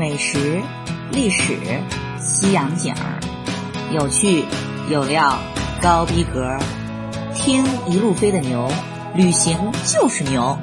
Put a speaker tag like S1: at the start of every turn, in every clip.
S1: 美食、历史、西洋景儿，有趣有料，高逼格。听一路飞的牛，旅行就是牛。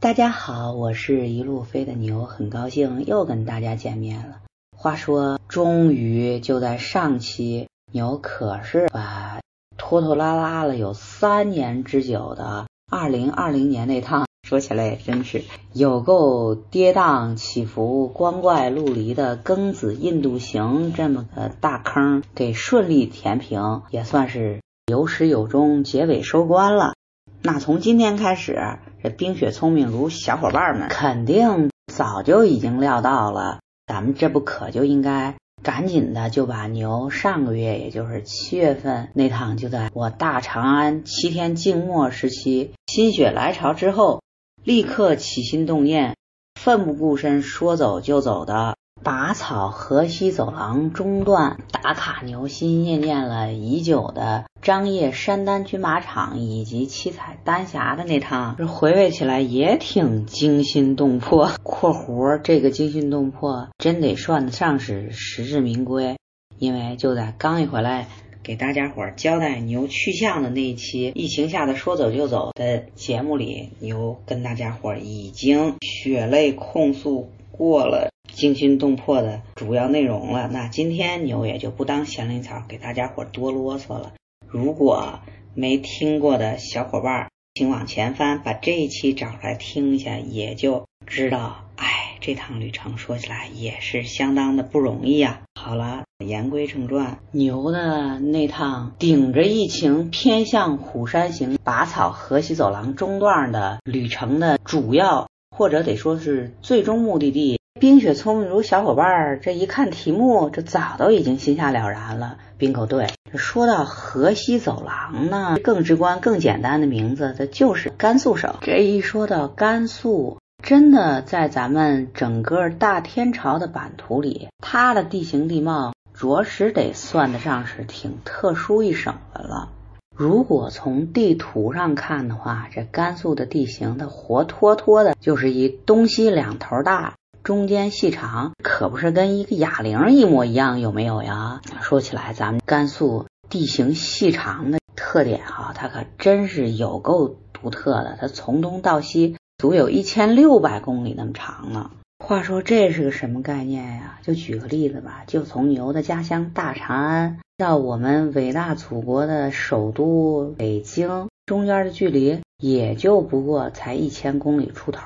S2: 大家好，我是一路飞的牛，很高兴又跟大家见面了。话说，终于就在上期，牛可是把拖拖拉拉了有三年之久的二零二零年那趟。说起来也真是有够跌宕起伏、光怪陆离的庚子印度行这么个大坑，给顺利填平，也算是有始有终，结尾收官了。那从今天开始，这冰雪聪明如小伙伴们肯定早就已经料到了，咱们这不可就应该赶紧的就把牛上个月，也就是七月份那趟，就在我大长安七天静默时期，心血来潮之后。立刻起心动念，奋不顾身，说走就走的拔草河西走廊中段打卡牛，心心念念了已久的张掖山丹军马场以及七彩丹霞的那趟，这回味起来也挺惊心动魄。（括弧这个惊心动魄真得算得上是实至名归，因为就在刚一回来。给大家伙交代牛去向的那一期疫情下的说走就走的节目里，牛跟大家伙已经血泪控诉过了惊心动魄的主要内容了。那今天牛也就不当闲林草，给大家伙多啰嗦了。如果没听过的小伙伴，请往前翻，把这一期找出来听一下，也就知道。哎，这趟旅程说起来也是相当的不容易呀。好了。言归正传，牛的那趟顶着疫情偏向虎山行拔草河西走廊中段的旅程的主要，或者得说是最终目的地，冰雪聪明如小伙伴儿，这一看题目，这早都已经心下了然了。冰口队，说到河西走廊呢，更直观、更简单的名字，这就是甘肃省。这一说到甘肃，真的在咱们整个大天朝的版图里，它的地形地貌。着实得算得上是挺特殊一省的了。如果从地图上看的话，这甘肃的地形它活脱脱的就是一东西两头大，中间细长，可不是跟一个哑铃一模一样，有没有呀？说起来，咱们甘肃地形细长的特点哈，它可真是有够独特的，它从东到西足有一千六百公里那么长呢。话说这是个什么概念呀？就举个例子吧，就从牛的家乡大长安到我们伟大祖国的首都北京，中间的距离也就不过才一千公里出头。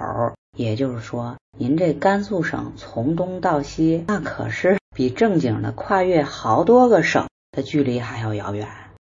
S2: 也就是说，您这甘肃省从东到西，那可是比正经的跨越好多个省的距离还要遥远。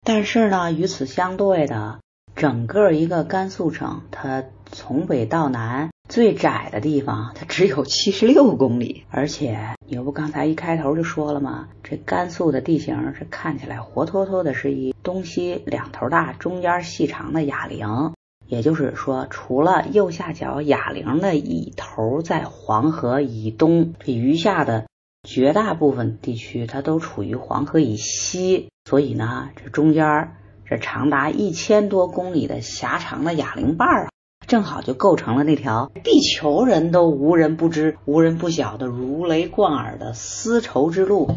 S2: 但是呢，与此相对的，整个一个甘肃省，它从北到南。最窄的地方，它只有七十六公里，而且你又不刚才一开头就说了吗？这甘肃的地形是看起来活脱脱的是一东西两头大、中间细长的哑铃，也就是说，除了右下角哑铃的一头在黄河以东，这余下的绝大部分地区它都处于黄河以西，所以呢，这中间这长达一千多公里的狭长的哑铃瓣啊。正好就构成了那条地球人都无人不知、无人不晓的如雷贯耳的丝绸之路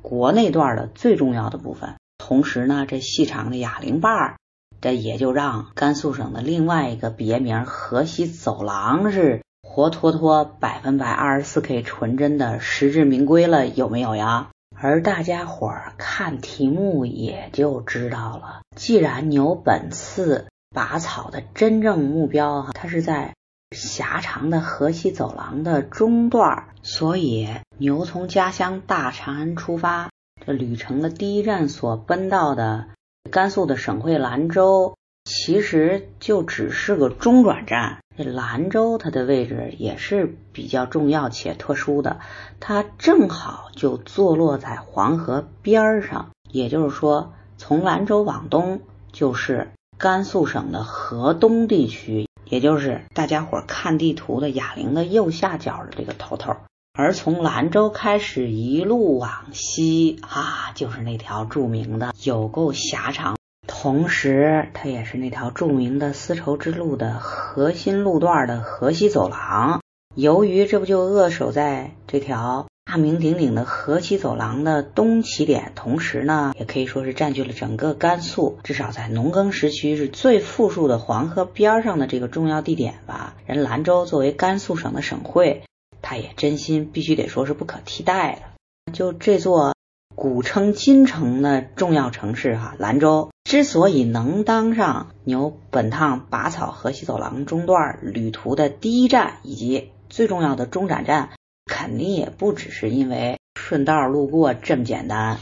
S2: 国内段的最重要的部分。同时呢，这细长的哑铃瓣儿，这也就让甘肃省的另外一个别名河西走廊是活脱脱百分百二十四 K 纯真的实至名归了，有没有呀？而大家伙儿看题目也就知道了，既然牛本次。拔草的真正目标哈，它是在狭长的河西走廊的中段，所以牛从家乡大长安出发，这旅程的第一站所奔到的甘肃的省会兰州，其实就只是个中转站。这兰州它的位置也是比较重要且特殊的，它正好就坐落在黄河边上，也就是说，从兰州往东就是。甘肃省的河东地区，也就是大家伙看地图的哑铃的右下角的这个头头，而从兰州开始一路往西啊，就是那条著名的有够狭长，同时它也是那条著名的丝绸之路的核心路段的河西走廊。由于这不就扼守在这条大名鼎鼎的河西走廊的东起点，同时呢，也可以说是占据了整个甘肃，至少在农耕时期是最富庶的黄河边上的这个重要地点吧。人兰州作为甘肃省的省会，它也真心必须得说是不可替代的。就这座古称金城的重要城市哈，兰州之所以能当上牛本趟拔草河西走廊中段旅途的第一站以及最重要的中转站。肯定也不只是因为顺道路过这么简单，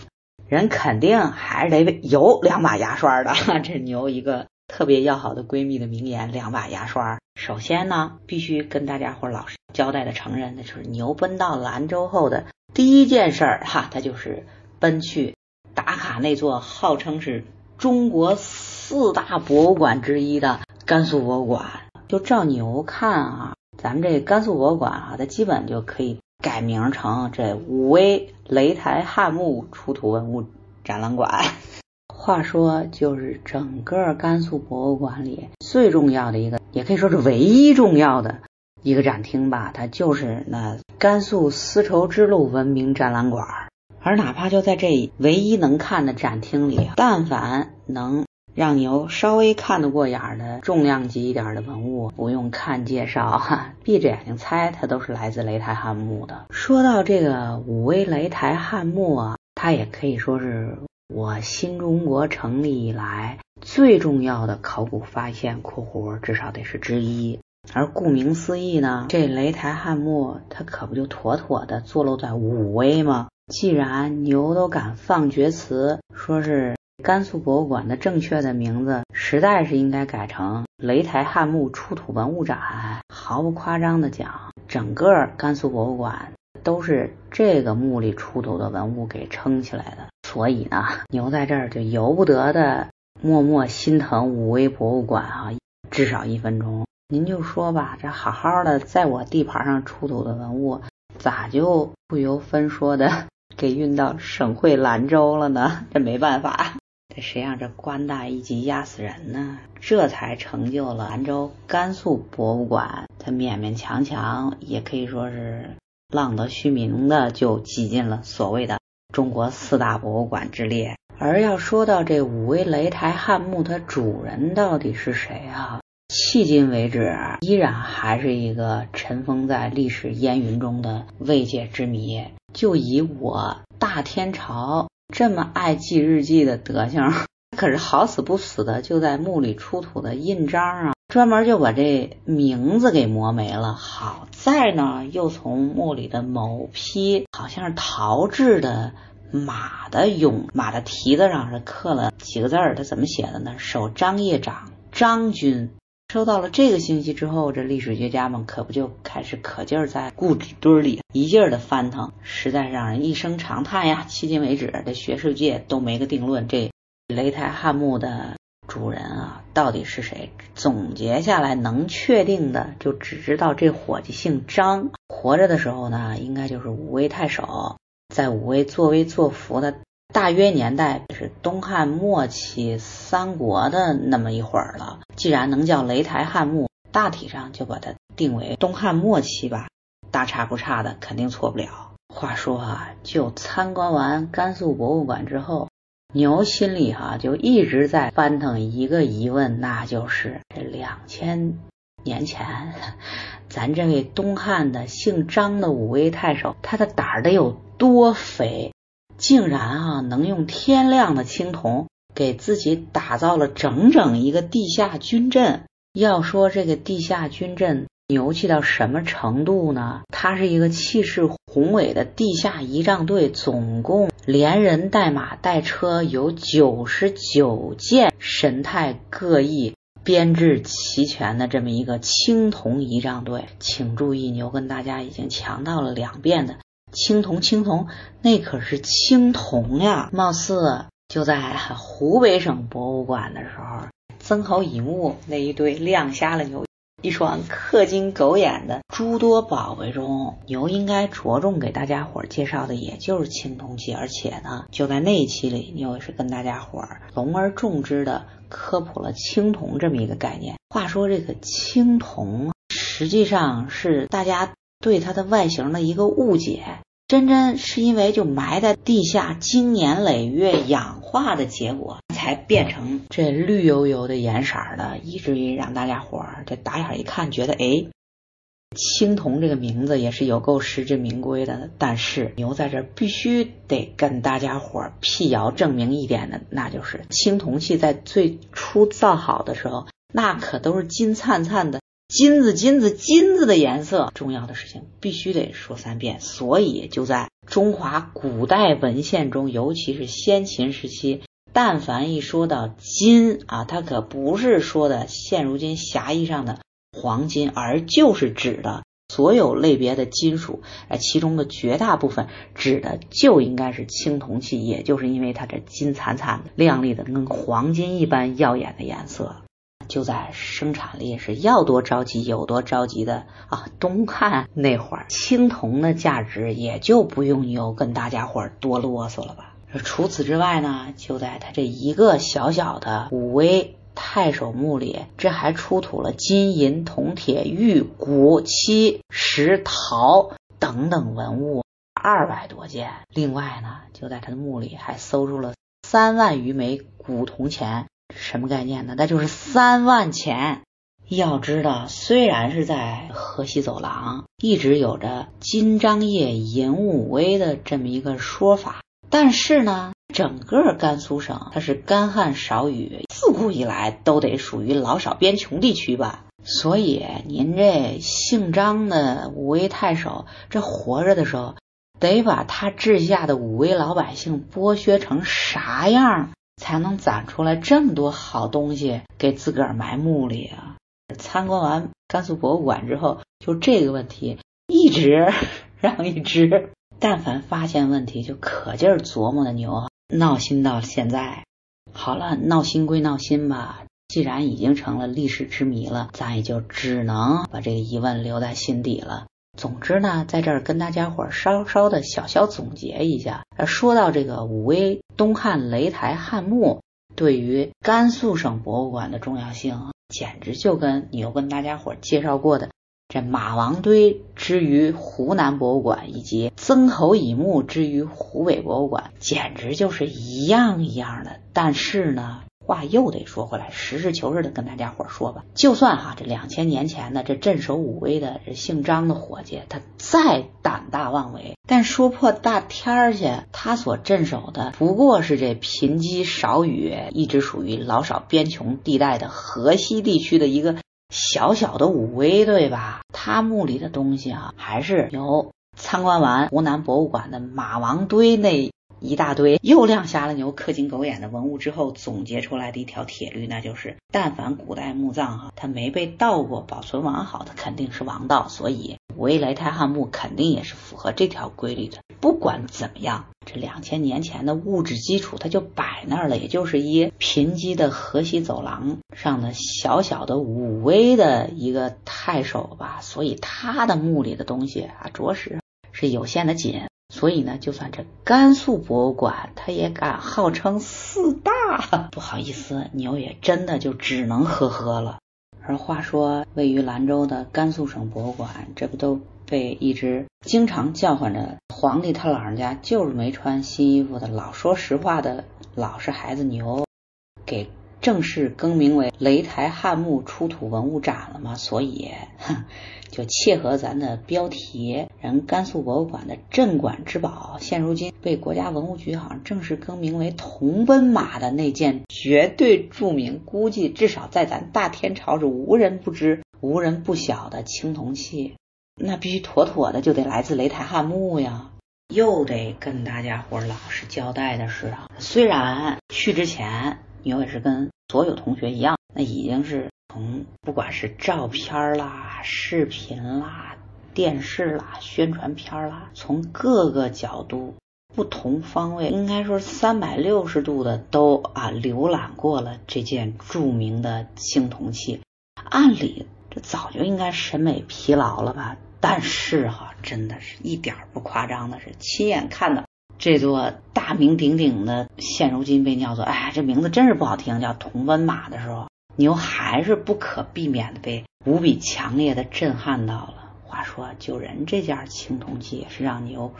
S2: 人肯定还是得有两把牙刷的。这牛一个特别要好的闺蜜的名言：两把牙刷。首先呢，必须跟大家伙老实交代的承认，那就是牛奔到兰州后的第一件事儿哈，它就是奔去打卡那座号称是中国四大博物馆之一的甘肃博物馆。就照牛看啊。咱们这甘肃博物馆啊，它基本就可以改名成这武威擂台汉墓出土文物展览馆。话说，就是整个甘肃博物馆里最重要的一个，也可以说是唯一重要的一个展厅吧，它就是那甘肃丝绸之路文明展览馆。而哪怕就在这唯一能看的展厅里，但凡能。让牛稍微看得过眼的重量级一点的文物，不用看介绍哈，闭着眼睛猜，它都是来自雷台汉墓的。说到这个武威雷台汉墓啊，它也可以说是我新中国成立以来最重要的考古发现（括弧至少得是之一）。而顾名思义呢，这雷台汉墓它可不就妥妥的坐落在武威吗？既然牛都敢放厥词，说是。甘肃博物馆的正确的名字，实在是应该改成雷台汉墓出土文物展。毫不夸张的讲，整个甘肃博物馆都是这个墓里出土的文物给撑起来的。所以呢，牛在这儿就由不得的默默心疼武威博物馆啊，至少一分钟。您就说吧，这好好的在我地盘上出土的文物，咋就不由分说的 给运到省会兰州了呢？这没办法。这谁让这官大一级压死人呢？这才成就了兰州甘肃博物馆，它勉勉强强也可以说是浪得虚名的，就挤进了所谓的中国四大博物馆之列。而要说到这武威擂台汉墓，它主人到底是谁啊？迄今为止，依然还是一个尘封在历史烟云中的未解之谜。就以我大天朝。这么爱记日记的德行，可是好死不死的就在墓里出土的印章啊，专门就把这名字给磨没了。好在呢，又从墓里的某批好像是陶制的马的俑，马的蹄子上是刻了几个字儿，它怎么写的呢？守张掖长张军。收到了这个信息之后，这历史学家们可不就开始可劲儿在故纸堆里一劲儿的翻腾，实在让人一声长叹呀！迄今为止，这学术界都没个定论，这擂台汉墓的主人啊，到底是谁？总结下来能确定的，就只知道这伙计姓张，活着的时候呢，应该就是武威太守，在武威作威作福的。大约年代是东汉末期、三国的那么一会儿了。既然能叫擂台汉墓，大体上就把它定为东汉末期吧，大差不差的，肯定错不了。话说啊，就参观完甘肃博物馆之后，牛心里哈就一直在翻腾一个疑问，那就是这两千年前，咱这位东汉的姓张的武威太守，他的胆儿得有多肥？竟然啊，能用天亮的青铜给自己打造了整整一个地下军阵。要说这个地下军阵牛气到什么程度呢？它是一个气势宏伟的地下仪仗队，总共连人带马带车有九十九件，神态各异、编制齐全的这么一个青铜仪仗队。请注意，牛跟大家已经强调了两遍的。青铜，青铜，那可是青铜呀！貌似就在湖北省博物馆的时候，曾侯乙墓那一堆亮瞎了牛一双氪金狗眼的诸多宝贝中，牛应该着重给大家伙介绍的也就是青铜器，而且呢，就在那一期里，牛也是跟大家伙隆而重之的科普了青铜这么一个概念。话说这个青铜实际上是大家。对它的外形的一个误解，真真是因为就埋在地下经年累月氧化的结果，才变成这绿油油的颜色的，以至于让大家伙儿这打眼一看，觉得哎。青铜这个名字也是有够实至名归的，但是牛在这必须得跟大家伙辟谣证明一点的，那就是青铜器在最初造好的时候，那可都是金灿灿的金子、金子、金子的颜色。重要的事情必须得说三遍，所以就在中华古代文献中，尤其是先秦时期，但凡一说到金啊，它可不是说的现如今狭义上的。黄金，而就是指的所有类别的金属，呃，其中的绝大部分指的就应该是青铜器，也就是因为它这金灿灿的、亮丽的，跟黄金一般耀眼的颜色，就在生产力是要多着急有多着急的啊！东汉那会儿，青铜的价值也就不用牛跟大家伙多啰嗦了吧。除此之外呢，就在他这一个小小的武威。太守墓里，这还出土了金银铜铁玉骨漆石陶等等文物二百多件。另外呢，就在他的墓里还搜出了三万余枚古铜钱，什么概念呢？那就是三万钱。要知道，虽然是在河西走廊一直有着金张掖银武威的这么一个说法，但是呢。整个甘肃省，它是干旱少雨，自古以来都得属于老少边穷地区吧。所以您这姓张的武威太守，这活着的时候，得把他治下的武威老百姓剥削成啥样，才能攒出来这么多好东西给自个儿埋墓里啊？参观完甘肃博物馆之后，就这个问题一直 让一直，但凡发现问题就可劲儿琢磨的牛。闹心到现在，好了，闹心归闹心吧。既然已经成了历史之谜了，咱也就只能把这个疑问留在心底了。总之呢，在这儿跟大家伙稍稍的小小总结一下。而说到这个武威东汉雷台汉墓，对于甘肃省博物馆的重要性，简直就跟你又跟大家伙介绍过的。这马王堆之于湖南博物馆，以及曾侯乙墓之于湖北博物馆，简直就是一样一样的。但是呢，话又得说回来，实事求是的跟大家伙说吧，就算哈这两千年前的这镇守武威的这姓张的伙计，他再胆大妄为，但说破大天儿去，他所镇守的不过是这贫瘠少雨、一直属于老少边穷地带的河西地区的一个。小小的武威，对吧？他墓里的东西啊，还是由参观完湖南博物馆的马王堆那一大堆又亮瞎了牛、氪金狗眼的文物之后总结出来的一条铁律，那就是：但凡古代墓葬哈，它没被盗过、保存完好它，肯定是王道。所以。武威雷台汉墓肯定也是符合这条规律的。不管怎么样，这两千年前的物质基础它就摆那儿了，也就是一贫瘠的河西走廊上的小小的武威的一个太守吧。所以他的墓里的东西啊，着实是有限的紧。所以呢，就算这甘肃博物馆，他也敢号称四大。不好意思，牛也真的就只能呵呵了。而话说，位于兰州的甘肃省博物馆，这不都被一直经常叫唤着皇帝他老人家就是没穿新衣服的老说实话的老实孩子牛，给正式更名为雷台汉墓出土文物展了吗？所以，哼。就切合咱的标题，人甘肃博物馆的镇馆之宝，现如今被国家文物局好像正式更名为铜奔马的那件绝对著名，估计至少在咱大天朝是无人不知、无人不晓的青铜器，那必须妥妥的就得来自雷台汉墓呀。又得跟大家伙老实交代的是啊，虽然去之前牛也是跟所有同学一样，那已经是。从不管是照片啦、视频啦、电视啦、宣传片啦，从各个角度、不同方位，应该说三百六十度的都啊浏览过了这件著名的青铜器。按理这早就应该审美疲劳了吧？但是哈，真的是一点不夸张的是，亲眼看到这座大名鼎鼎的，现如今被叫做哎，这名字真是不好听，叫铜奔马的时候。牛还是不可避免的被无比强烈的震撼到了。话说，救人这件青铜器也是让牛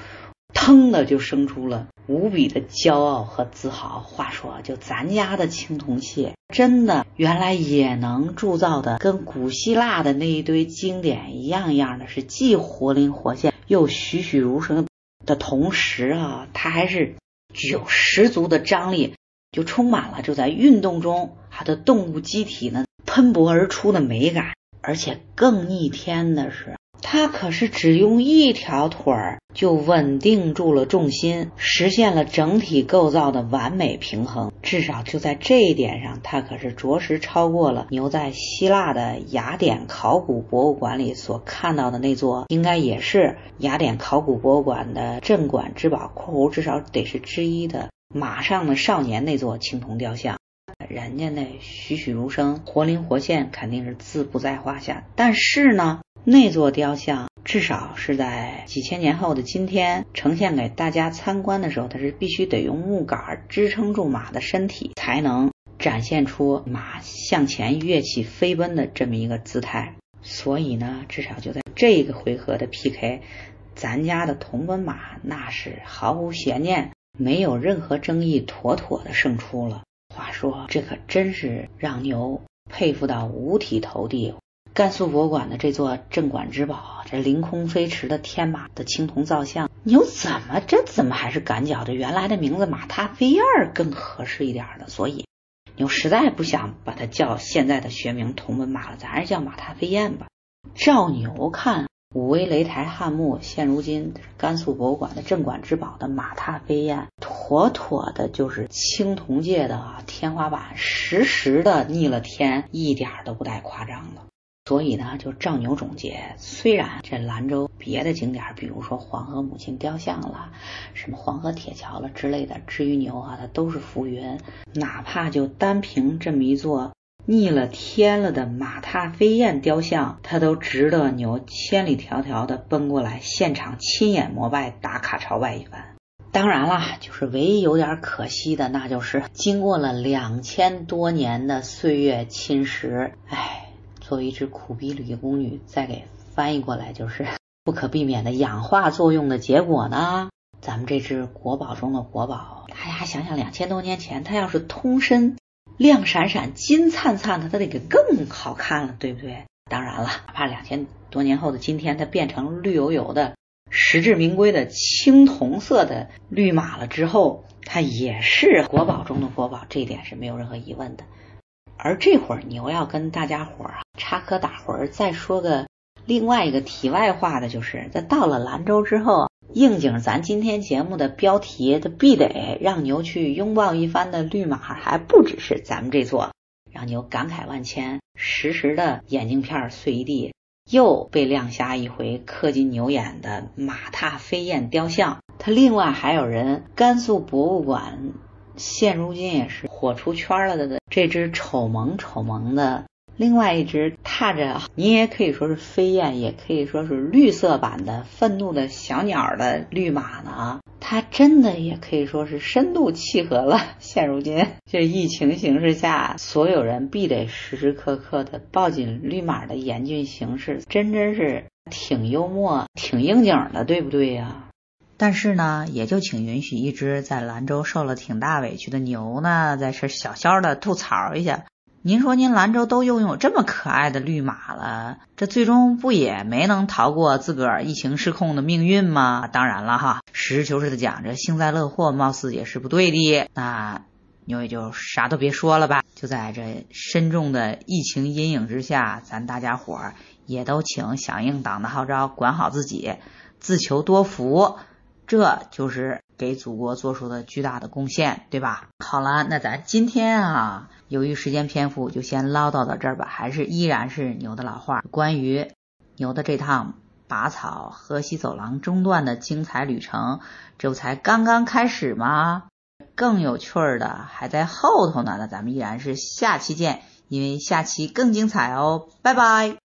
S2: 腾的就生出了无比的骄傲和自豪。话说，就咱家的青铜器，真的原来也能铸造的跟古希腊的那一堆经典一样一样的，是既活灵活现又栩栩如生的同时啊，它还是具有十足的张力，就充满了就在运动中它的动物机体呢喷薄而出的美感。而且更逆天的是，他可是只用一条腿儿就稳定住了重心，实现了整体构造的完美平衡。至少就在这一点上，他可是着实超过了牛在希腊的雅典考古博物馆里所看到的那座，应该也是雅典考古博物馆的镇馆之宝（括弧至少得是之一）的马上的少年那座青铜雕像。人家那栩栩如生、活灵活现，肯定是自不在话下。但是呢，那座雕像至少是在几千年后的今天呈现给大家参观的时候，它是必须得用木杆支撑住马的身体，才能展现出马向前跃起飞奔的这么一个姿态。所以呢，至少就在这个回合的 PK，咱家的铜奔马那是毫无悬念、没有任何争议，妥妥的胜出了。说，这可真是让牛佩服到五体投地。甘肃博物馆的这座镇馆之宝，这凌空飞驰的天马的青铜造像，牛怎么这怎么还是敢叫这原来的名字马踏飞燕更合适一点呢？所以牛实在不想把它叫现在的学名同门马了，咱还是叫马踏飞燕吧。照牛看。武威擂台汉墓现如今甘肃博物馆的镇馆之宝的马踏飞燕，妥妥的就是青铜界的天花板，实时的逆了天，一点都不带夸张的。所以呢，就照牛总结，虽然这兰州别的景点，比如说黄河母亲雕像了，什么黄河铁桥了之类的，至于牛啊，它都是浮云。哪怕就单凭这么一座。逆了天了的马踏飞燕雕像，它都值得牛千里迢迢的奔过来现场亲眼膜拜打卡朝拜一番。当然啦，就是唯一有点可惜的，那就是经过了两千多年的岁月侵蚀，哎，作为一只苦逼吕宫女，再给翻译过来就是不可避免的氧化作用的结果呢。咱们这只国宝中的国宝，大家想想，两千多年前它要是通身。亮闪闪、金灿灿的，它得更好看了，对不对？当然了，哪怕两千多年后的今天，它变成绿油油的、实至名归的青铜色的绿马了之后，它也是国宝中的国宝，这一点是没有任何疑问的。而这会儿牛要跟大家伙儿插科打诨，再说个另外一个题外话的，就是在到了兰州之后。应景，咱今天节目的标题，它必得让牛去拥抱一番的绿马，还不只是咱们这座，让牛感慨万千，时时的眼镜片碎一地，又被亮瞎一回，氪金牛眼的马踏飞燕雕像。它另外还有人，甘肃博物馆现如今也是火出圈了的这只丑萌丑萌的。另外一只踏着，你也可以说是飞燕，也可以说是绿色版的愤怒的小鸟的绿马呢。它真的也可以说是深度契合了现如今这疫情形势下，所有人必得时时刻刻的抱紧绿马的严峻形势，真真是挺幽默、挺应景的，对不对呀？但是呢，也就请允许一只在兰州受了挺大委屈的牛呢，在这小小的吐槽一下。您说您兰州都拥有这么可爱的绿马了，这最终不也没能逃过自个儿疫情失控的命运吗？当然了哈，实事求是的讲，这幸灾乐祸貌似也是不对的。那牛也就啥都别说了吧。就在这深重的疫情阴影之下，咱大家伙儿也都请响应党的号召，管好自己，自求多福。这就是给祖国做出的巨大的贡献，对吧？好了，那咱今天啊，由于时间篇幅，就先唠叨到这儿吧。还是依然是牛的老话，关于牛的这趟拔草河西走廊中段的精彩旅程，这不才刚刚开始吗？更有趣儿的还在后头呢。那咱们依然是下期见，因为下期更精彩哦。拜拜。